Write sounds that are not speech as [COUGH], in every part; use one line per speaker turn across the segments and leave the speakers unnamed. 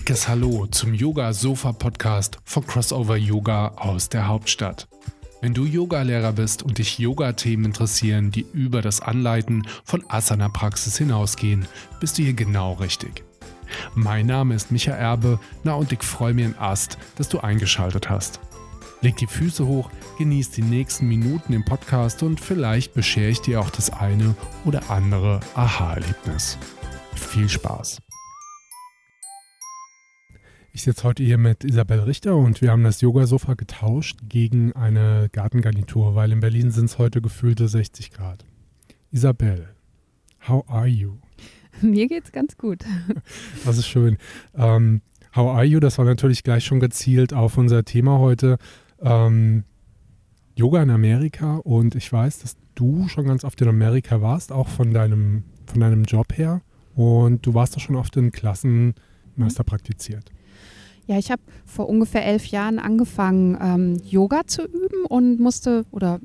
dickes Hallo zum Yoga Sofa Podcast von Crossover Yoga aus der Hauptstadt. Wenn du Yogalehrer bist und dich Yoga-Themen interessieren, die über das Anleiten von Asana-Praxis hinausgehen, bist du hier genau richtig. Mein Name ist Micha Erbe, na und ich freue mich in Ast, dass du eingeschaltet hast. Leg die Füße hoch, genieß die nächsten Minuten im Podcast und vielleicht beschere ich dir auch das eine oder andere Aha-Erlebnis. Viel Spaß! Ich sitze heute hier mit Isabel Richter und wir haben das Yogasofa getauscht gegen eine Gartengarnitur, weil in Berlin sind es heute gefühlte 60 Grad. Isabel, how are you?
Mir geht's ganz gut. [LAUGHS]
Das ist schön. Ähm, how are you? Das war natürlich gleich schon gezielt auf unser Thema heute. Ähm, Yoga in Amerika und ich weiß, dass du schon ganz oft in Amerika warst, auch von deinem, von deinem Job her. Und du warst doch schon oft in Klassen Meister praktiziert.
Ja, ich habe vor ungefähr elf Jahren angefangen, ähm, Yoga zu üben und musste oder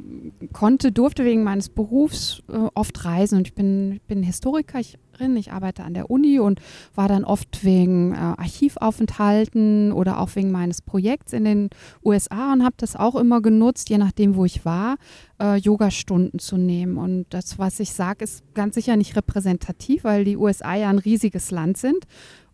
konnte, durfte wegen meines Berufs äh, oft reisen. Und ich bin, bin Historikerin, ich arbeite an der Uni und war dann oft wegen äh, Archivaufenthalten oder auch wegen meines Projekts in den USA und habe das auch immer genutzt, je nachdem, wo ich war, äh, Yogastunden zu nehmen. Und das, was ich sage, ist ganz sicher nicht repräsentativ, weil die USA ja ein riesiges Land sind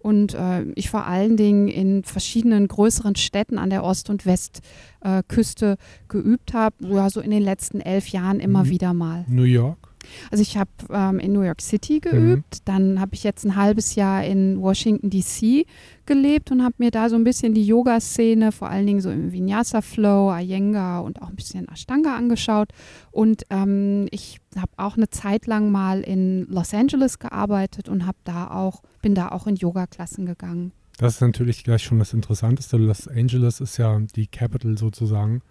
und äh, ich vor allen Dingen in verschiedenen größeren Städten an der Ost- und Westküste äh, geübt habe, ja, so in den letzten elf Jahren immer mhm. wieder mal.
New York?
Also ich habe ähm, in New York City mhm. geübt, mhm. dann habe ich jetzt ein halbes Jahr in Washington DC gelebt und habe mir da so ein bisschen die Yoga-Szene, vor allen Dingen so im Vinyasa Flow, Iyengar und auch ein bisschen Ashtanga angeschaut. Und ähm, ich habe auch eine Zeit lang mal in Los Angeles gearbeitet und habe da auch, bin da auch in Yoga-Klassen gegangen.
Das ist natürlich gleich schon das Interessanteste. Los Angeles ist ja die Capital sozusagen.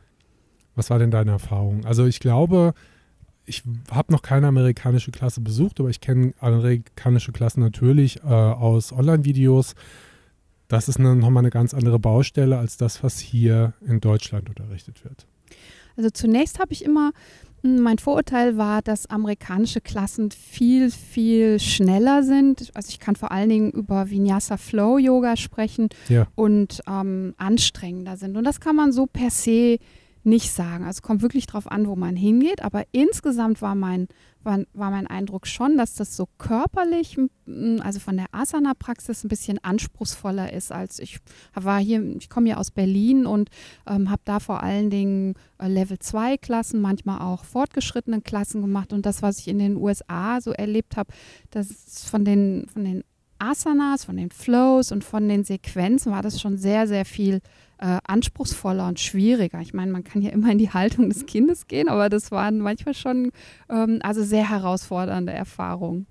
Was war denn deine Erfahrung? Also ich glaube, ich habe noch keine amerikanische Klasse besucht, aber ich kenne amerikanische Klassen natürlich äh, aus Online-Videos. Das ist eine, nochmal eine ganz andere Baustelle als das, was hier in Deutschland unterrichtet wird.
Also zunächst habe ich immer, hm, mein Vorurteil war, dass amerikanische Klassen viel, viel schneller sind. Also ich kann vor allen Dingen über Vinyasa Flow Yoga sprechen ja. und ähm, anstrengender sind. Und das kann man so per se nicht sagen. Also kommt wirklich darauf an, wo man hingeht. Aber insgesamt war mein, war, war mein Eindruck schon, dass das so körperlich, also von der Asana-Praxis ein bisschen anspruchsvoller ist als ich war hier, ich komme ja aus Berlin und ähm, habe da vor allen Dingen äh, Level 2 Klassen, manchmal auch fortgeschrittene Klassen gemacht. Und das, was ich in den USA so erlebt habe, das von den, von den Asanas, von den Flows und von den Sequenzen war das schon sehr, sehr viel äh, anspruchsvoller und schwieriger. Ich meine, man kann ja immer in die Haltung des Kindes gehen, aber das waren manchmal schon ähm, also sehr herausfordernde Erfahrungen.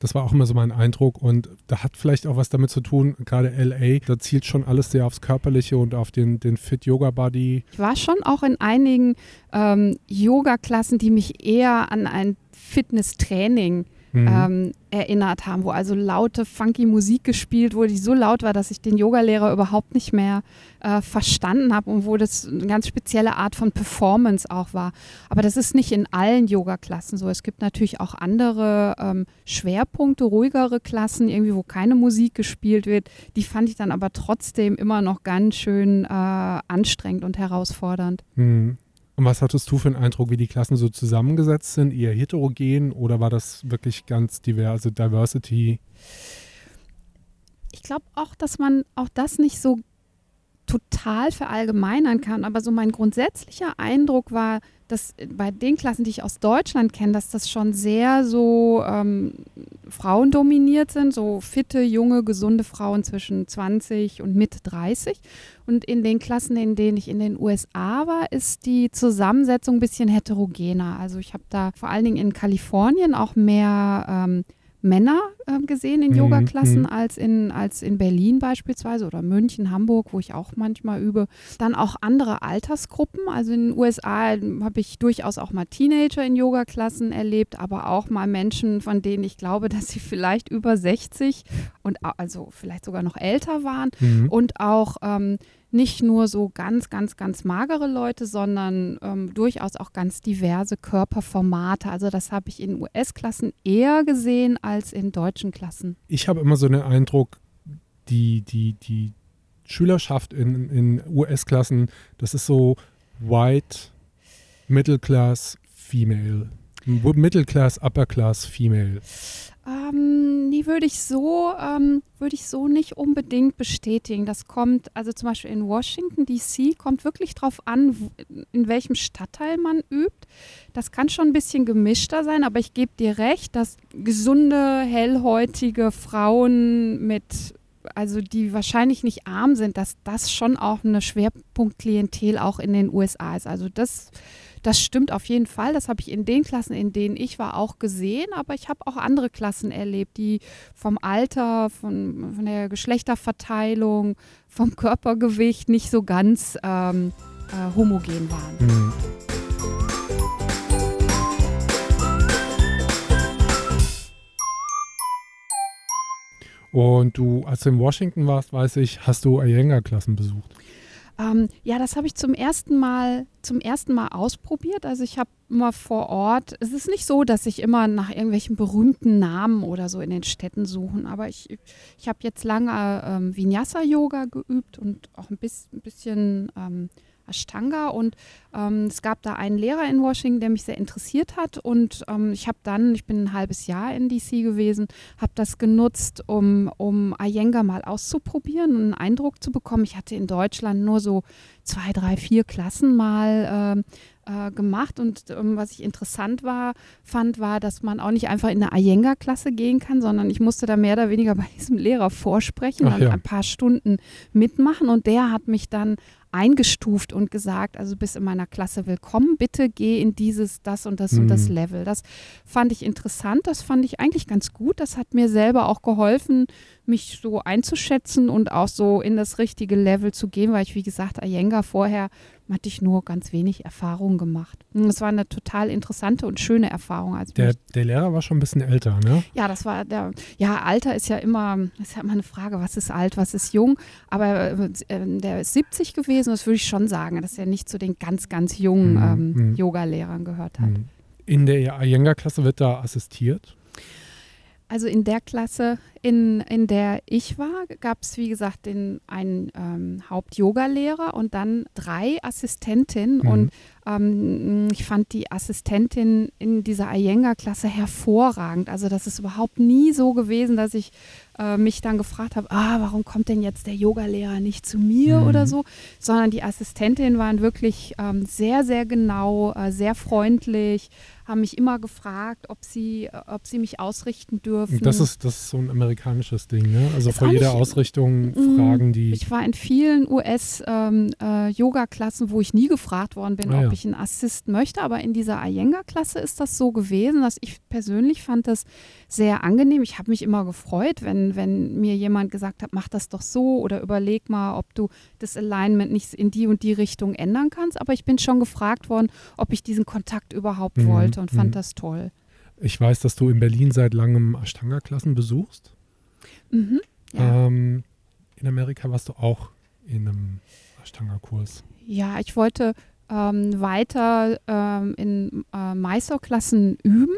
Das war auch immer so mein Eindruck und da hat vielleicht auch was damit zu tun, gerade LA, da zielt schon alles sehr aufs Körperliche und auf den, den Fit-Yoga-Body.
Ich war schon auch in einigen ähm, Yoga-Klassen, die mich eher an ein Fitnesstraining mhm. ähm, erinnert haben, wo also laute, funky Musik gespielt wurde, die so laut war, dass ich den Yogalehrer überhaupt nicht mehr äh, verstanden habe und wo das eine ganz spezielle Art von Performance auch war. Aber das ist nicht in allen Yoga-Klassen so. Es gibt natürlich auch andere ähm, Schwerpunkte, ruhigere Klassen, irgendwie, wo keine Musik gespielt wird. Die fand ich dann aber trotzdem immer noch ganz schön äh, anstrengend und herausfordernd.
Mhm. Und was hattest du für einen Eindruck, wie die Klassen so zusammengesetzt sind? Eher heterogen oder war das wirklich ganz diverse, Diversity?
Ich glaube auch, dass man auch das nicht so total verallgemeinern kann, aber so mein grundsätzlicher Eindruck war, dass bei den Klassen, die ich aus Deutschland kenne, dass das schon sehr so ähm, frauendominiert sind, so fitte, junge, gesunde Frauen zwischen 20 und Mitte 30. Und in den Klassen, in denen ich in den USA war, ist die Zusammensetzung ein bisschen heterogener. Also ich habe da vor allen Dingen in Kalifornien auch mehr ähm, Männer äh, gesehen in mhm, Yoga-Klassen mhm. als, in, als in Berlin beispielsweise oder München, Hamburg, wo ich auch manchmal übe. Dann auch andere Altersgruppen. Also in den USA habe ich durchaus auch mal Teenager in Yoga-Klassen erlebt, aber auch mal Menschen, von denen ich glaube, [LAUGHS] dass sie vielleicht über 60 und also vielleicht sogar noch älter waren mhm. und auch ähm, nicht nur so ganz, ganz, ganz magere Leute, sondern ähm, durchaus auch ganz diverse Körperformate. Also das habe ich in US-Klassen eher gesehen als in deutschen Klassen.
Ich habe immer so den Eindruck, die, die, die Schülerschaft in, in US-Klassen, das ist so white, middle class, female. Middle class, upper class, female.
Ähm, nee, würde ich so, ähm, würde ich so nicht unbedingt bestätigen. Das kommt, also zum Beispiel in Washington DC, kommt wirklich darauf an, in welchem Stadtteil man übt. Das kann schon ein bisschen gemischter sein, aber ich gebe dir recht, dass gesunde, hellhäutige Frauen mit also die wahrscheinlich nicht arm sind, dass das schon auch eine Schwerpunktklientel auch in den USA ist. Also das, das stimmt auf jeden Fall. Das habe ich in den Klassen, in denen ich war, auch gesehen. Aber ich habe auch andere Klassen erlebt, die vom Alter, von, von der Geschlechterverteilung, vom Körpergewicht nicht so ganz ähm, äh, homogen waren. Mhm.
Und du, als du in Washington warst, weiß ich, hast du Iyengar-Klassen besucht.
Ähm, ja, das habe ich zum ersten Mal zum ersten Mal ausprobiert. Also ich habe immer vor Ort. Es ist nicht so, dass ich immer nach irgendwelchen berühmten Namen oder so in den Städten suchen, aber ich, ich habe jetzt lange ähm, Vinyasa Yoga geübt und auch ein bisschen, ein bisschen ähm, Ashtanga und ähm, es gab da einen Lehrer in Washington, der mich sehr interessiert hat und ähm, ich habe dann, ich bin ein halbes Jahr in DC gewesen, habe das genutzt, um, um Iyengar mal auszuprobieren und einen Eindruck zu bekommen. Ich hatte in Deutschland nur so zwei, drei, vier Klassen mal äh, äh, gemacht und ähm, was ich interessant war, fand, war, dass man auch nicht einfach in eine Iyengar-Klasse gehen kann, sondern ich musste da mehr oder weniger bei diesem Lehrer vorsprechen, Ach, dann ja. ein paar Stunden mitmachen und der hat mich dann eingestuft und gesagt, also bist in meiner Klasse willkommen, bitte geh in dieses, das und das mhm. und das mhm. Level. Das fand ich interessant, das fand ich eigentlich ganz gut. Das hat mir selber auch geholfen, mich so einzuschätzen und auch so in das richtige Level zu gehen, weil ich, wie gesagt, Ayenga vorher hatte ich nur ganz wenig Erfahrung gemacht. Es war eine total interessante und schöne Erfahrung. Also
der, der Lehrer war schon ein bisschen älter, ne?
Ja, das war der, ja, Alter ist ja immer, ist ja immer eine Frage, was ist alt, was ist jung. Aber äh, der ist 70 gewesen, das würde ich schon sagen, dass er nicht zu den ganz, ganz jungen mhm. ähm, mhm. Yoga-Lehrern gehört hat. Mhm.
In der Ayenga-Klasse wird da assistiert?
Also in der Klasse, in, in der ich war, gab es, wie gesagt, den, einen ähm, Haupt-Yoga-Lehrer und dann drei Assistentinnen. Mhm. Und ähm, ich fand die Assistentin in dieser Iyengar-Klasse hervorragend. Also das ist überhaupt nie so gewesen, dass ich äh, mich dann gefragt habe, ah, warum kommt denn jetzt der Yogalehrer nicht zu mir mhm. oder so, sondern die Assistentinnen waren wirklich ähm, sehr, sehr genau, äh, sehr freundlich, haben mich immer gefragt, ob sie, ob sie mich ausrichten dürfen.
Das ist, das ist so ein amerikanisches Ding, ne? Also ist vor jeder Ausrichtung mm, fragen die.
Ich war in vielen US-Yoga-Klassen, ähm, äh, wo ich nie gefragt worden bin, ah, ob ja. ich einen Assist möchte, aber in dieser Iyengar-Klasse ist das so gewesen, dass ich persönlich fand das sehr angenehm. Ich habe mich immer gefreut, wenn, wenn mir jemand gesagt hat, mach das doch so oder überleg mal, ob du das Alignment nicht in die und die Richtung ändern kannst. Aber ich bin schon gefragt worden, ob ich diesen Kontakt überhaupt mhm. wollte und fand mhm. das toll.
Ich weiß, dass du in Berlin seit langem Ashtanga-Klassen besuchst.
Mhm, ja.
ähm, in Amerika warst du auch in einem Ashtanga-Kurs.
Ja, ich wollte ähm, weiter ähm, in äh, Meisterklassen üben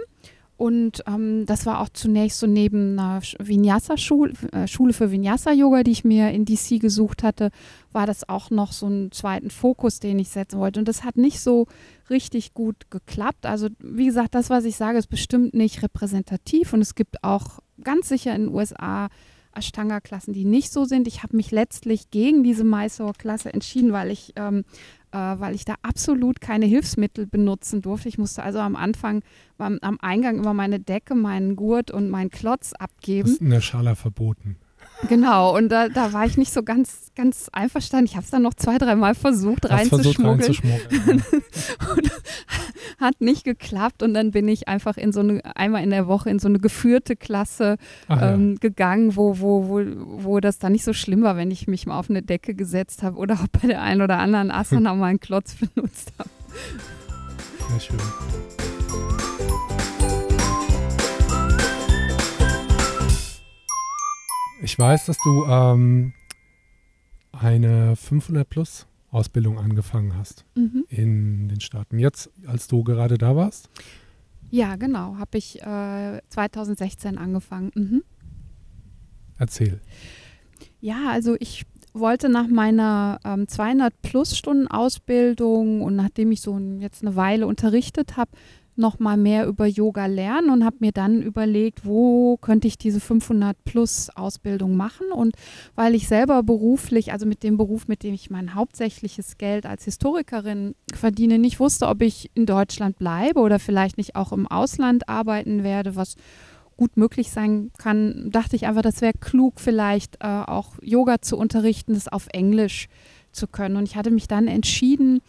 und ähm, das war auch zunächst so neben einer Vinyasa-Schule, äh, Schule für Vinyasa-Yoga, die ich mir in DC gesucht hatte, war das auch noch so ein zweiten Fokus, den ich setzen wollte. Und das hat nicht so richtig gut geklappt. Also wie gesagt, das, was ich sage, ist bestimmt nicht repräsentativ. Und es gibt auch ganz sicher in den USA Ashtanga-Klassen, die nicht so sind. Ich habe mich letztlich gegen diese Mysore-Klasse entschieden, weil ich ähm, äh, weil ich da absolut keine Hilfsmittel benutzen durfte. Ich musste also am Anfang am, am Eingang immer meine Decke, meinen Gurt und meinen Klotz abgeben. Das
ist in der Schala verboten.
Genau, und da, da war ich nicht so ganz, ganz einverstanden. Ich habe es dann noch zwei, dreimal versucht reinzuschmuggeln.
Rein [LAUGHS]
hat nicht geklappt und dann bin ich einfach in so eine, einmal in der Woche in so eine geführte Klasse Ach, ähm, ja. gegangen, wo, wo, wo, wo das dann nicht so schlimm war, wenn ich mich mal auf eine Decke gesetzt habe oder auch bei der einen oder anderen Asana mal einen Klotz benutzt habe.
Sehr schön. Ich weiß, dass du ähm, eine 500 Plus Ausbildung angefangen hast mhm. in den Staaten. Jetzt, als du gerade da warst?
Ja, genau. Habe ich äh, 2016 angefangen. Mhm.
Erzähl.
Ja, also ich wollte nach meiner ähm, 200 plus Stunden Ausbildung und nachdem ich so jetzt eine Weile unterrichtet habe, noch mal mehr über Yoga lernen und habe mir dann überlegt, wo könnte ich diese 500 plus Ausbildung machen und weil ich selber beruflich, also mit dem Beruf, mit dem ich mein hauptsächliches Geld als Historikerin verdiene, nicht wusste, ob ich in Deutschland bleibe oder vielleicht nicht auch im Ausland arbeiten werde, was gut möglich sein kann, dachte ich einfach, das wäre klug, vielleicht äh, auch Yoga zu unterrichten, das auf Englisch zu können. Und ich hatte mich dann entschieden.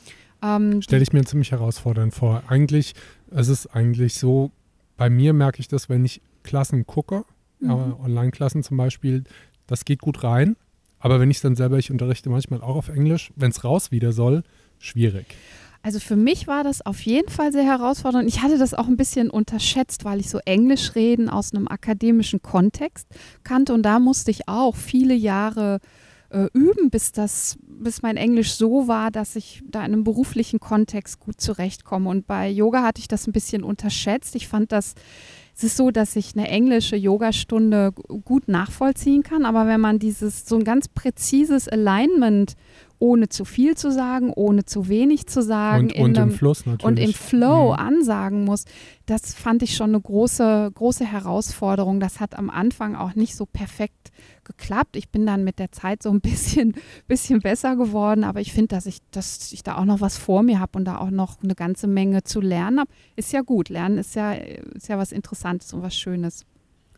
Ähm, Stelle ich mir ziemlich herausfordernd vor. Eigentlich, es ist eigentlich so, bei mir merke ich das, wenn ich Klassen gucke, mhm. äh, Online-Klassen zum Beispiel, das geht gut rein. Aber wenn ich es dann selber, ich unterrichte manchmal auch auf Englisch, wenn es raus wieder soll, schwierig.
Also für mich war das auf jeden Fall sehr herausfordernd. Ich hatte das auch ein bisschen unterschätzt, weil ich so Englisch reden aus einem akademischen Kontext kannte und da musste ich auch viele Jahre äh, üben, bis das, bis mein Englisch so war, dass ich da in einem beruflichen Kontext gut zurechtkomme. Und bei Yoga hatte ich das ein bisschen unterschätzt. Ich fand das es ist so, dass ich eine englische Yogastunde gut nachvollziehen kann, aber wenn man dieses so ein ganz präzises Alignment ohne zu viel zu sagen, ohne zu wenig zu sagen.
Und, und einem, im Fluss natürlich.
Und im Flow mhm. ansagen muss. Das fand ich schon eine große, große Herausforderung. Das hat am Anfang auch nicht so perfekt geklappt. Ich bin dann mit der Zeit so ein bisschen, [LAUGHS] bisschen besser geworden, aber ich finde, dass ich, dass ich da auch noch was vor mir habe und da auch noch eine ganze Menge zu lernen habe. Ist ja gut. Lernen ist ja, ist ja was Interessantes und was Schönes.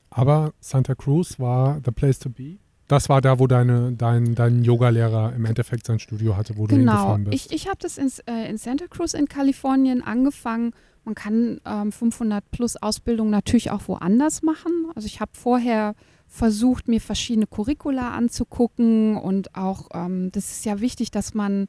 Aber Santa Cruz war the place to be? Das war da, wo deine, dein, dein Yoga-Lehrer im Endeffekt sein Studio hatte, wo
genau.
du hingefahren
bist. Ich, ich habe das in, äh, in Santa Cruz in Kalifornien angefangen. Man kann ähm, 500 plus Ausbildung natürlich auch woanders machen. Also ich habe vorher versucht, mir verschiedene Curricula anzugucken und auch, ähm, das ist ja wichtig, dass man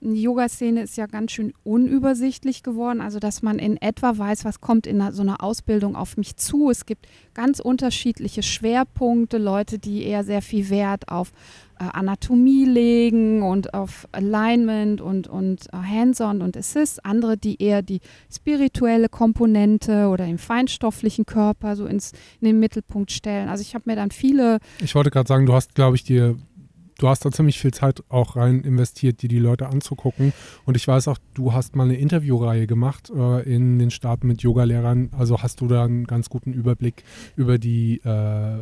die Yoga-Szene ist ja ganz schön unübersichtlich geworden, also dass man in etwa weiß, was kommt in so einer Ausbildung auf mich zu. Es gibt ganz unterschiedliche Schwerpunkte, Leute, die eher sehr viel Wert auf äh, Anatomie legen und auf Alignment und, und uh, Hands-on und Assist, andere, die eher die spirituelle Komponente oder den feinstofflichen Körper so ins, in den Mittelpunkt stellen. Also ich habe mir dann viele...
Ich wollte gerade sagen, du hast, glaube ich, dir du hast da ziemlich viel Zeit auch rein investiert, dir die Leute anzugucken. Und ich weiß auch, du hast mal eine Interviewreihe gemacht äh, in den Staaten mit Yogalehrern. Also hast du da einen ganz guten Überblick über die äh,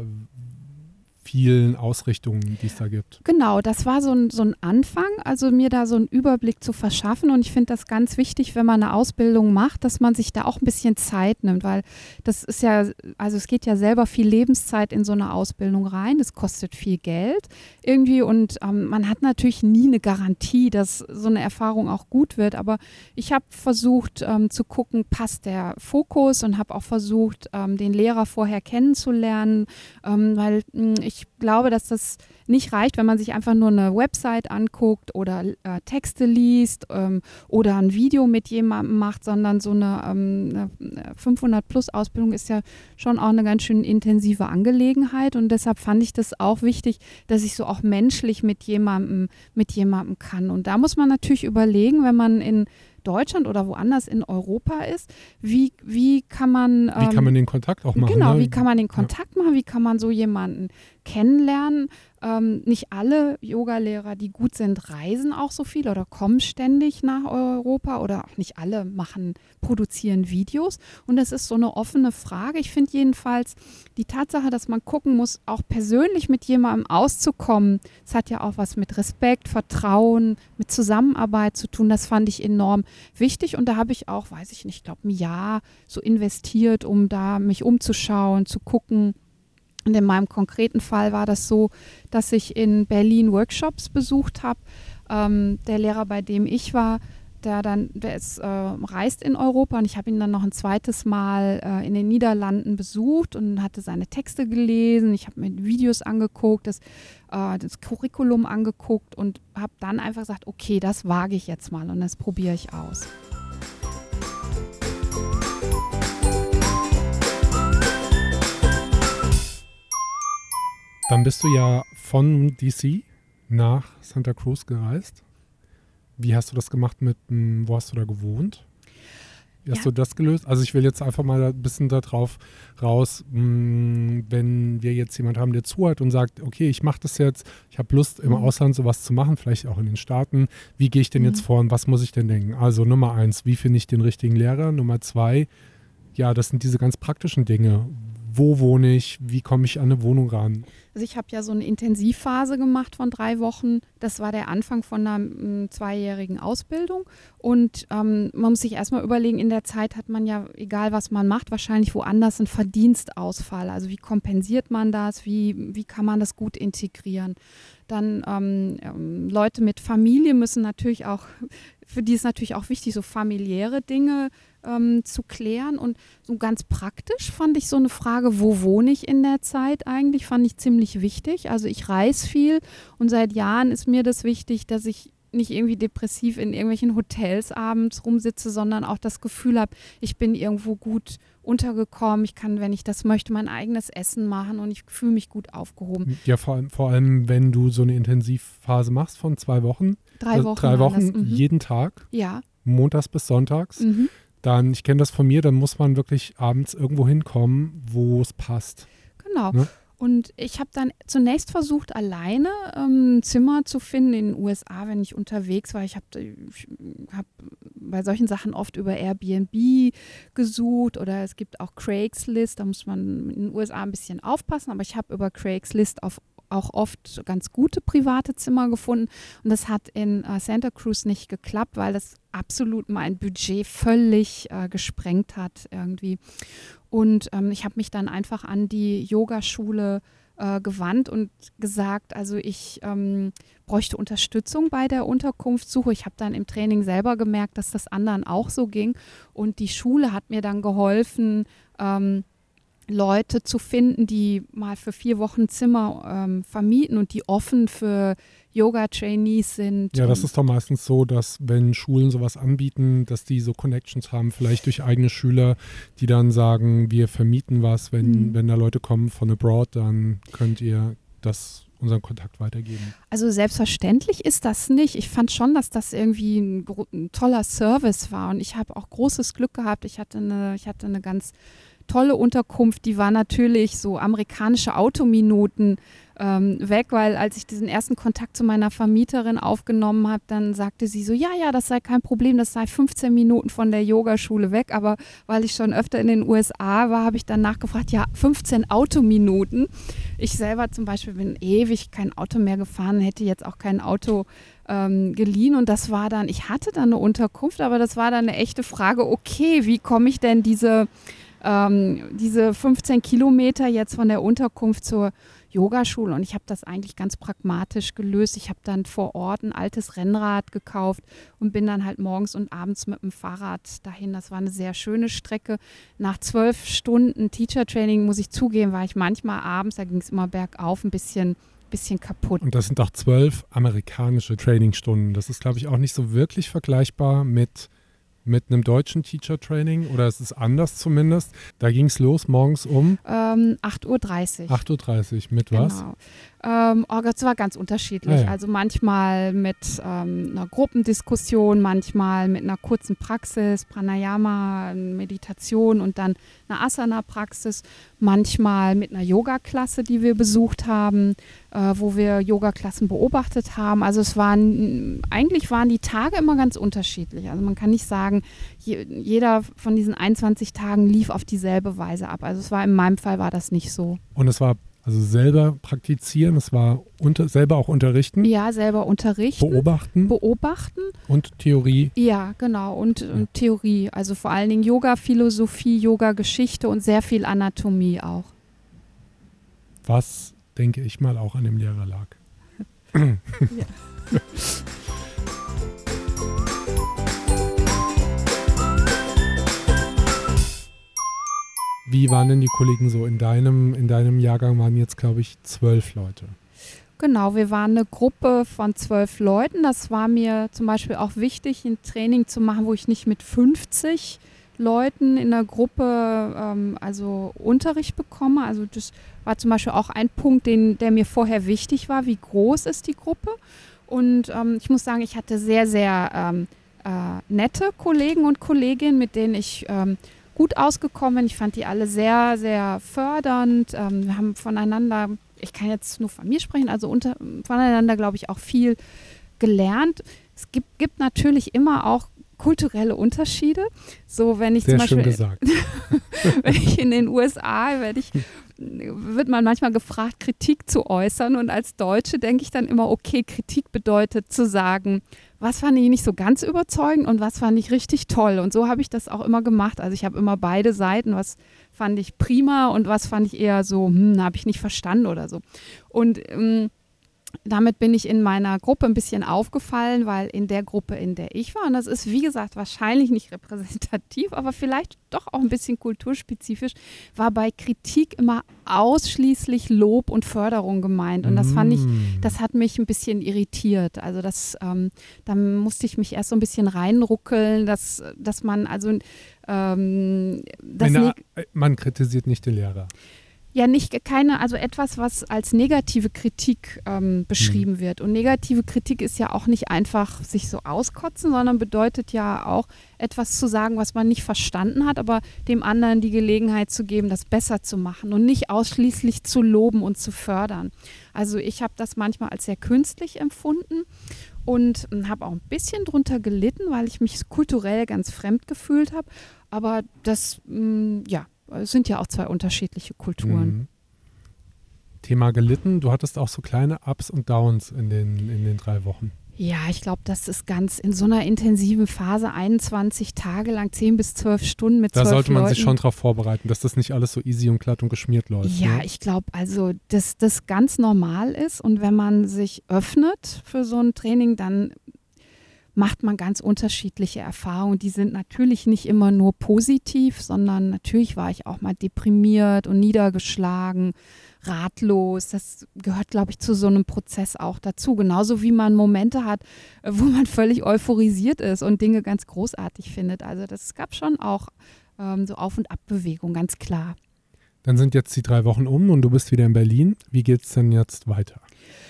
vielen Ausrichtungen, die es da gibt.
Genau, das war so ein, so ein Anfang, also mir da so einen Überblick zu verschaffen. Und ich finde das ganz wichtig, wenn man eine Ausbildung macht, dass man sich da auch ein bisschen Zeit nimmt, weil das ist ja, also es geht ja selber viel Lebenszeit in so eine Ausbildung rein. Das kostet viel Geld irgendwie und ähm, man hat natürlich nie eine Garantie, dass so eine Erfahrung auch gut wird. Aber ich habe versucht ähm, zu gucken, passt der Fokus und habe auch versucht, ähm, den Lehrer vorher kennenzulernen, ähm, weil mh, hm, ich ich glaube, dass das nicht reicht, wenn man sich einfach nur eine Website anguckt oder äh, Texte liest ähm, oder ein Video mit jemandem macht, sondern so eine, ähm, eine 500 plus Ausbildung ist ja schon auch eine ganz schön intensive Angelegenheit. Und deshalb fand ich das auch wichtig, dass ich so auch menschlich mit jemandem mit jemandem kann. Und da muss man natürlich überlegen, wenn man in Deutschland oder woanders in Europa ist, wie, wie kann man.
Ähm, wie kann man den Kontakt auch machen?
Genau, ne? wie kann man den Kontakt ja. machen? Wie kann man so jemanden kennenlernen? Ähm, nicht alle Yogalehrer, die gut sind, reisen auch so viel oder kommen ständig nach Europa oder auch nicht alle machen, produzieren Videos. Und das ist so eine offene Frage. Ich finde jedenfalls die Tatsache, dass man gucken muss, auch persönlich mit jemandem auszukommen, das hat ja auch was mit Respekt, Vertrauen, mit Zusammenarbeit zu tun. Das fand ich enorm wichtig. Und da habe ich auch, weiß ich nicht, ich glaube, ein Jahr so investiert, um da mich umzuschauen, zu gucken und in meinem konkreten Fall war das so, dass ich in Berlin Workshops besucht habe. Ähm, der Lehrer, bei dem ich war, der dann, der ist, äh, reist in Europa und ich habe ihn dann noch ein zweites Mal äh, in den Niederlanden besucht und hatte seine Texte gelesen. Ich habe mir Videos angeguckt, das, äh, das Curriculum angeguckt und habe dann einfach gesagt, okay, das wage ich jetzt mal und das probiere ich aus.
Dann bist du ja von DC nach Santa Cruz gereist. Wie hast du das gemacht mit, wo hast du da gewohnt? Wie hast
Ja.
du das gelöst? Also ich will jetzt einfach mal ein bisschen darauf raus, mh, wenn wir jetzt jemand haben, der zuhört und sagt, okay, ich mache das jetzt, ich habe Lust im
Mhm.
Ausland sowas zu machen, vielleicht auch in den Staaten. Wie gehe ich denn jetzt
Mhm.
vor und was muss ich denn denken? Also Nummer eins, wie finde ich den richtigen Lehrer? Nummer zwei, ja, das sind diese ganz praktischen Dinge. Wo wohne ich? Wie komme ich an eine Wohnung ran?
Also ich habe ja so eine Intensivphase gemacht von drei Wochen. Das war der Anfang von einer mm, zweijährigen Ausbildung. Und ähm, man muss sich erstmal überlegen, in der Zeit hat man ja, egal was man macht, wahrscheinlich woanders einen Verdienstausfall. Also wie kompensiert man das? Wie, wie kann man das gut integrieren? Dann ähm, ähm, Leute mit Familie müssen natürlich auch, [LAUGHS] für die ist natürlich auch wichtig, so familiäre Dinge ähm, zu klären. Und so ganz praktisch fand ich so eine Frage, wo wohne ich in der Zeit eigentlich, fand ich ziemlich wichtig. Also ich reise viel und seit Jahren ist mir das wichtig, dass ich nicht irgendwie depressiv in irgendwelchen Hotels abends rumsitze, sondern auch das Gefühl habe, ich bin irgendwo gut untergekommen. Ich kann, wenn ich das möchte, mein eigenes Essen machen und ich fühle mich gut aufgehoben.
Ja, vor allem, vor allem, wenn du so eine Intensivphase machst von zwei Wochen,
Drei
also
Wochen.
drei Wochen,
das. Mhm.
jeden Tag,
Ja.
montags bis sonntags,
Mhm.
Dann, ich kenne das von mir, dann muss man wirklich abends irgendwo hinkommen, wo es passt.
Genau.
Ne?
Und ich habe dann zunächst versucht, alleine ähm, ein Zimmer zu finden in den USA, wenn ich unterwegs war. Ich habe hab bei solchen Sachen oft über Airbnb gesucht oder es gibt auch Craigslist. Da muss man in den USA ein bisschen aufpassen, aber ich habe über Craigslist auf auch oft ganz gute private Zimmer gefunden. Und das hat in äh, Santa Cruz nicht geklappt, weil das absolut mein Budget völlig äh, gesprengt hat irgendwie. Und ähm, ich habe mich dann einfach an die Yogaschule äh, gewandt und gesagt, also ich ähm, bräuchte Unterstützung bei der Unterkunftssuche. Ich habe dann im Training selber gemerkt, dass das anderen auch so ging. Und die Schule hat mir dann geholfen, ähm, Leute zu finden, die mal für vier Wochen Zimmer ähm, vermieten und die offen für Yoga-Trainees sind.
Ja, das ist doch meistens so, dass wenn Schulen sowas anbieten, dass die so Connections haben, vielleicht durch eigene Schüler, die dann sagen, wir vermieten was, wenn,
Mhm.
wenn da Leute kommen von abroad, dann könnt ihr das unseren Kontakt weitergeben.
Also selbstverständlich ist das nicht. Ich fand schon, dass das irgendwie ein, ein toller Service war und ich habe auch großes Glück gehabt. Ich hatte eine, ich hatte eine ganz tolle Unterkunft, die war natürlich so amerikanische Autominuten ähm, weg, weil als ich diesen ersten Kontakt zu meiner Vermieterin aufgenommen habe, dann sagte sie so, ja, ja, das sei kein Problem, das sei 15 Minuten von der Yogaschule weg, aber weil ich schon öfter in den USA war, habe ich dann nachgefragt, ja, 15 Autominuten. Ich selber zum Beispiel bin ewig kein Auto mehr gefahren, hätte jetzt auch kein Auto ähm, geliehen und das war dann, ich hatte dann eine Unterkunft, aber das war dann eine echte Frage, okay, wie komme ich denn diese, ähm, diese 15 Kilometer jetzt von der Unterkunft zur Yogaschule und ich habe das eigentlich ganz pragmatisch gelöst. Ich habe dann vor Ort ein altes Rennrad gekauft und bin dann halt morgens und abends mit dem Fahrrad dahin. Das war eine sehr schöne Strecke. Nach zwölf Stunden Teacher Training, muss ich zugeben, war ich manchmal abends, da ging es immer bergauf, ein bisschen, bisschen kaputt.
Und das sind auch zwölf amerikanische Trainingstunden. Das ist, glaube ich, auch nicht so wirklich vergleichbar mit, mit einem deutschen Teacher-Training oder es ist anders zumindest. Da ging es los morgens um
Ähm, 8.30 Uhr.
8.30 Uhr. Mit was?
Genau. Ähm, oh Gott, es war ganz unterschiedlich.
Ah, ja.
Also manchmal mit ähm, einer Gruppendiskussion, manchmal mit einer kurzen Praxis, Pranayama, Meditation und dann einer Asana-Praxis, manchmal mit einer Yoga-Klasse, die wir besucht haben, wo wir Yoga-Klassen beobachtet haben. Also es waren, eigentlich waren die Tage immer ganz unterschiedlich. Also man kann nicht sagen, je, jeder von diesen 21 Tagen lief auf dieselbe Weise ab. Also es war in meinem Fall war das nicht so.
Und es war also selber praktizieren, es war unter, selber auch unterrichten,
Ja, selber unterrichten.
beobachten
beobachten.
und Theorie.
Ja, genau. Und, und Theorie. Also vor allen Dingen Yoga-Philosophie, Yoga-Geschichte und sehr viel Anatomie auch.
was, denke ich mal, auch an dem Lehrer lag. [LAUGHS] Wie waren denn die Kollegen so in deinem, in deinem Jahrgang waren jetzt, glaube ich, zwölf Leute.
Genau, wir waren eine Gruppe von zwölf Leuten. Das war mir zum Beispiel auch wichtig, ein Training zu machen, wo ich nicht mit 50 Leuten in der Gruppe ähm, also Unterricht bekomme. Also das war zum Beispiel auch ein Punkt, den, der mir vorher wichtig war. Wie groß ist die Gruppe? Und ähm, ich muss sagen, ich hatte sehr, sehr ähm, äh, nette Kollegen und Kolleginnen, mit denen ich ähm, gut ausgekommen bin. Ich fand die alle sehr, sehr fördernd. Ähm, wir haben voneinander, ich kann jetzt nur von mir sprechen, also unter, voneinander, glaube ich, auch viel gelernt. Es gibt, gibt natürlich immer auch kulturelle Unterschiede. So, wenn ich
Sehr
zum
schön
Beispiel,
gesagt. [LAUGHS]
wenn ich in den USA, werde ich, wird man manchmal gefragt, Kritik zu äußern. Und als Deutsche denke ich dann immer, okay, Kritik bedeutet zu sagen, was fand ich nicht so ganz überzeugend und was fand ich richtig toll. Und so habe ich das auch immer gemacht. Also ich habe immer beide Seiten, was fand ich prima und was fand ich eher so, hm, habe ich nicht verstanden oder so. Und ähm, damit bin ich in meiner Gruppe ein bisschen aufgefallen, weil in der Gruppe, in der ich war, und das ist wie gesagt wahrscheinlich nicht [LAUGHS] repräsentativ, aber vielleicht doch auch ein bisschen kulturspezifisch, war bei Kritik immer ausschließlich Lob und Förderung gemeint. Und das fand ich,
Mm.
das hat mich ein bisschen irritiert. Also das, ähm, da musste ich mich erst so ein bisschen reinruckeln, dass, dass man also ähm, das
Eine, äh, man kritisiert nicht den Lehrer.
Ja, nicht keine, also etwas, was als negative Kritik ähm, beschrieben wird. Und negative Kritik ist ja auch nicht einfach sich so auskotzen, sondern bedeutet ja auch etwas zu sagen, was man nicht verstanden hat, aber dem anderen die Gelegenheit zu geben, das besser zu machen und nicht ausschließlich zu loben und zu fördern. Also ich habe das manchmal als sehr künstlich empfunden und ähm, habe auch ein bisschen drunter gelitten, weil ich mich kulturell ganz fremd gefühlt habe. Aber das, mh, ja, es sind ja auch zwei unterschiedliche Kulturen.
Mhm. Thema gelitten. Du hattest auch so kleine Ups und Downs in den, in den drei Wochen.
Ja, ich glaube, das ist ganz in so einer intensiven Phase, 21 Tage lang, 10 bis 12 Stunden mit
Da
12
sollte man
Leuten.
sich schon darauf vorbereiten, dass das nicht alles so easy und glatt und geschmiert läuft.
Ja,
ne?
ich glaube, also, dass das ganz normal ist und wenn man sich öffnet für so ein Training, dann macht man ganz unterschiedliche Erfahrungen. Die sind natürlich nicht immer nur positiv, sondern natürlich war ich auch mal deprimiert und niedergeschlagen, ratlos. Das gehört, glaube ich, zu so einem Prozess auch dazu. Genauso wie man Momente hat, wo man völlig euphorisiert ist und Dinge ganz großartig findet. Also das gab schon auch ähm, so Auf- und Abbewegung, ganz klar.
Dann sind jetzt die drei Wochen um und du bist wieder in Berlin. Wie geht es denn jetzt weiter?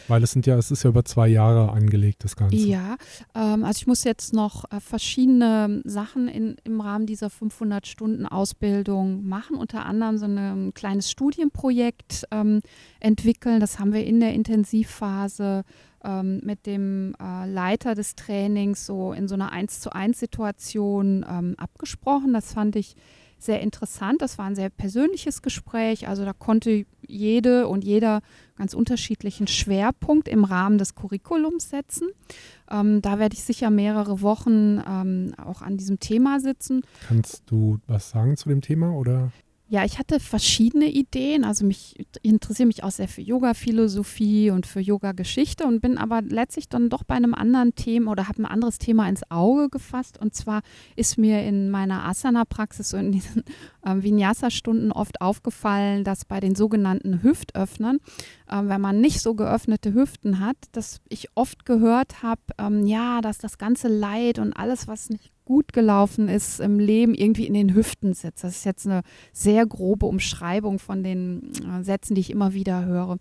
Weil es sind ja, es ist ja über zwei Jahre angelegt, das Ganze.
Ja, ähm, also ich muss jetzt noch äh, verschiedene Sachen in, im Rahmen dieser 500-Stunden-Ausbildung machen, unter anderem so ein kleines Studienprojekt ähm, entwickeln. Das haben wir in der Intensivphase ähm, mit dem äh, Leiter des Trainings so in so einer 1 zu 1 Situation ähm, abgesprochen. Das fand ich sehr interessant. Das war ein sehr persönliches Gespräch. Also da konnte jede und jeder ganz unterschiedlichen Schwerpunkt im Rahmen des Curriculums setzen. Ähm, da werde ich sicher mehrere Wochen ähm, auch an diesem Thema sitzen.
Kannst du was sagen zu dem Thema oder?
Ja, ich hatte verschiedene Ideen. Also mich ich interessiere mich auch sehr für Yoga-Philosophie und für Yoga-Geschichte und bin aber letztlich dann doch bei einem anderen Thema oder habe ein anderes Thema ins Auge gefasst. Und zwar ist mir in meiner Asana-Praxis und in diesen [LAUGHS] ähm, Vinyasa-Stunden oft aufgefallen, dass bei den sogenannten Hüftöffnern, ähm, wenn man nicht so geöffnete Hüften hat, dass ich oft gehört habe, ähm, ja, dass das ganze Leid und alles, was nicht gut gelaufen ist im Leben, irgendwie in den Hüften sitzt. Das ist jetzt eine sehr grobe Umschreibung von den äh, Sätzen, die ich immer wieder höre.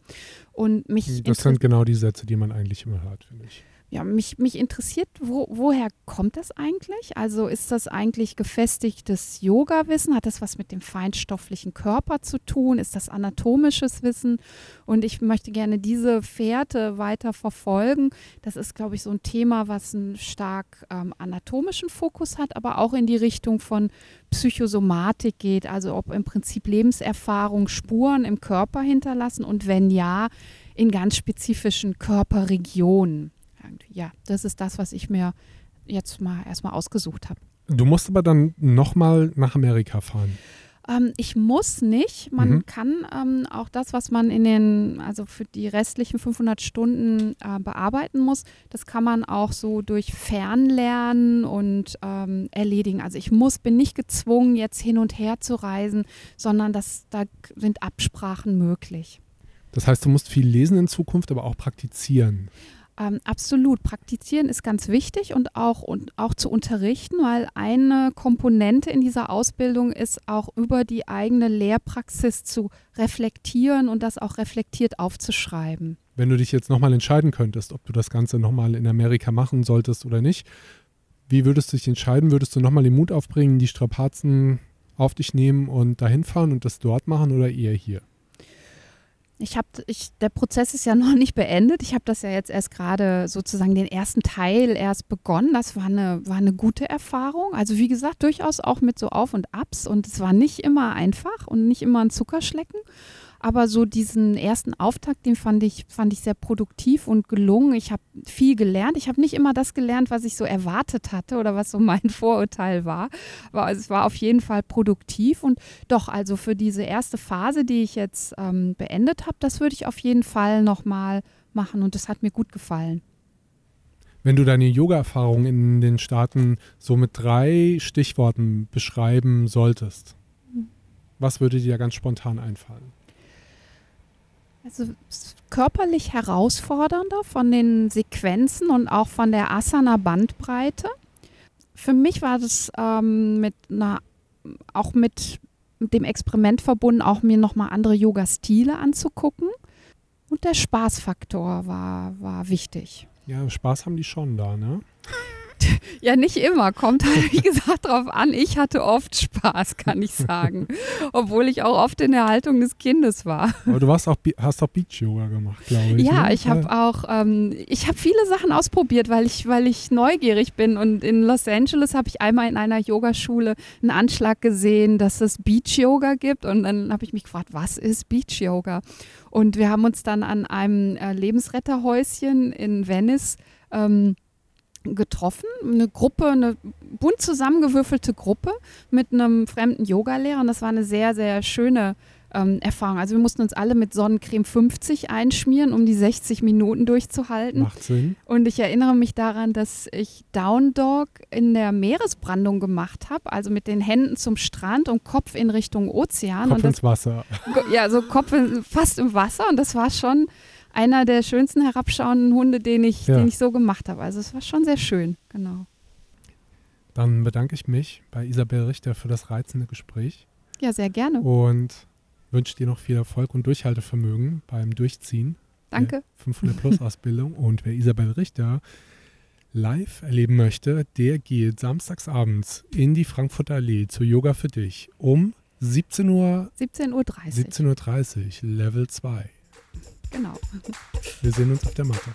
Und mich,
Das sind genau die Sätze, die man eigentlich immer hört, finde ich.
Ja, mich, mich interessiert, wo, woher kommt das eigentlich? Also ist das eigentlich gefestigtes Yoga-Wissen? Hat das was mit dem feinstofflichen Körper zu tun? Ist das anatomisches Wissen? Und ich möchte gerne diese Fährte weiter verfolgen. Das ist, glaube ich, so ein Thema, was einen stark ähm, anatomischen Fokus hat, aber auch in die Richtung von Psychosomatik geht. Also ob im Prinzip Lebenserfahrung Spuren im Körper hinterlassen und wenn ja, in ganz spezifischen Körperregionen. Irgendwie, Ja, das ist das, was ich mir jetzt mal erstmal ausgesucht habe.
Du musst aber dann nochmal nach Amerika fahren.
Ähm, ich muss nicht. Man
Mhm.
kann ähm, auch das, was man in den, also für die restlichen 500 Stunden äh, bearbeiten muss, das kann man auch so durch Fernlernen und ähm, erledigen. Also ich muss, bin nicht gezwungen, jetzt hin und her zu reisen, sondern das, da sind Absprachen möglich.
Das heißt, du musst viel lesen in Zukunft, aber auch praktizieren.
Ähm, absolut. Praktizieren ist ganz wichtig und auch, und auch zu unterrichten, weil eine Komponente in dieser Ausbildung ist auch über die eigene Lehrpraxis zu reflektieren und das auch reflektiert aufzuschreiben.
Wenn du dich jetzt nochmal entscheiden könntest, ob du das Ganze nochmal in Amerika machen solltest oder nicht, Wie würdest du dich entscheiden? Würdest du nochmal den Mut aufbringen, die Strapazen auf dich nehmen und dahin fahren und das dort machen oder eher hier?
Ich habe, ich, der Prozess ist ja [LAUGHS] noch nicht beendet. Ich habe das ja jetzt erst gerade sozusagen den ersten Teil erst begonnen. Das war eine, war eine gute Erfahrung. Also wie gesagt, durchaus auch mit so Auf und Abs und es war nicht immer einfach und nicht immer ein Zuckerschlecken. Aber so diesen ersten Auftakt, den fand ich, fand ich sehr produktiv und gelungen. Ich habe viel gelernt. Ich habe nicht immer das gelernt, was ich so erwartet hatte oder was so mein [LAUGHS] Vorurteil war. Aber es war auf jeden Fall produktiv. Und doch, also für diese erste Phase, die ich jetzt ähm, beendet habe, das würde ich auf jeden Fall nochmal machen. Und das hat mir gut gefallen.
Wenn du deine Yoga-Erfahrung in den Staaten so mit drei Stichworten beschreiben solltest, hm. was würde dir ganz spontan einfallen?
Also körperlich herausfordernder von den Sequenzen und auch von der Asana-Bandbreite. Für mich war das ähm, mit einer, auch mit dem Experiment verbunden, auch mir nochmal andere Yoga-Stile anzugucken. Und der Spaßfaktor war, war wichtig.
Ja, Spaß haben die schon da, ne? [LAUGHS]
Ja, nicht immer. Kommt halt, wie gesagt, drauf an. Ich hatte oft Spaß, kann ich sagen. [LAUGHS] Obwohl ich auch oft in der Haltung des Kindes war.
Aber du warst auch, hast auch Beach-Yoga gemacht, glaube ich.
Ja,
ne?
ich habe auch, ähm, ich habe viele Sachen ausprobiert, weil ich, weil ich neugierig bin. Und in Los Angeles habe ich einmal in einer Yogaschule einen Anschlag gesehen, dass es Beach-Yoga gibt. Und dann habe ich mich gefragt, was ist Beach-Yoga? Und wir haben uns dann an einem äh, Lebensretterhäuschen in Venice ähm, getroffen, eine Gruppe, eine bunt zusammengewürfelte Gruppe mit einem fremden Yogalehrer und das war eine sehr, sehr schöne ähm, Erfahrung. Also wir mussten uns alle mit Sonnencreme 50 einschmieren, um die 60 Minuten durchzuhalten.
Macht Sinn.
Und ich erinnere mich daran, dass ich Down Dog in der Meeresbrandung gemacht habe, also mit den Händen zum Strand und Kopf in Richtung Ozean.
Kopf
und das,
ins Wasser.
Ja, so Kopf in, fast im Wasser und das war schon einer der schönsten herabschauenden Hunde, den ich, ja. den ich so gemacht habe. Also es war schon sehr schön, genau.
Dann bedanke ich mich bei Isabel Richter für das reizende Gespräch.
Ja, sehr gerne.
Und wünsche dir noch viel Erfolg und Durchhaltevermögen beim Durchziehen.
Danke.
500 Plus Ausbildung. [LAUGHS] Und wer Isabel Richter live erleben möchte, der geht samstagsabends in die Frankfurter Allee zu Yoga für dich um 17 Uhr.
17.30 Uhr.
17.30 Uhr, Level 2.
Genau.
Wir sehen uns auf der Matte.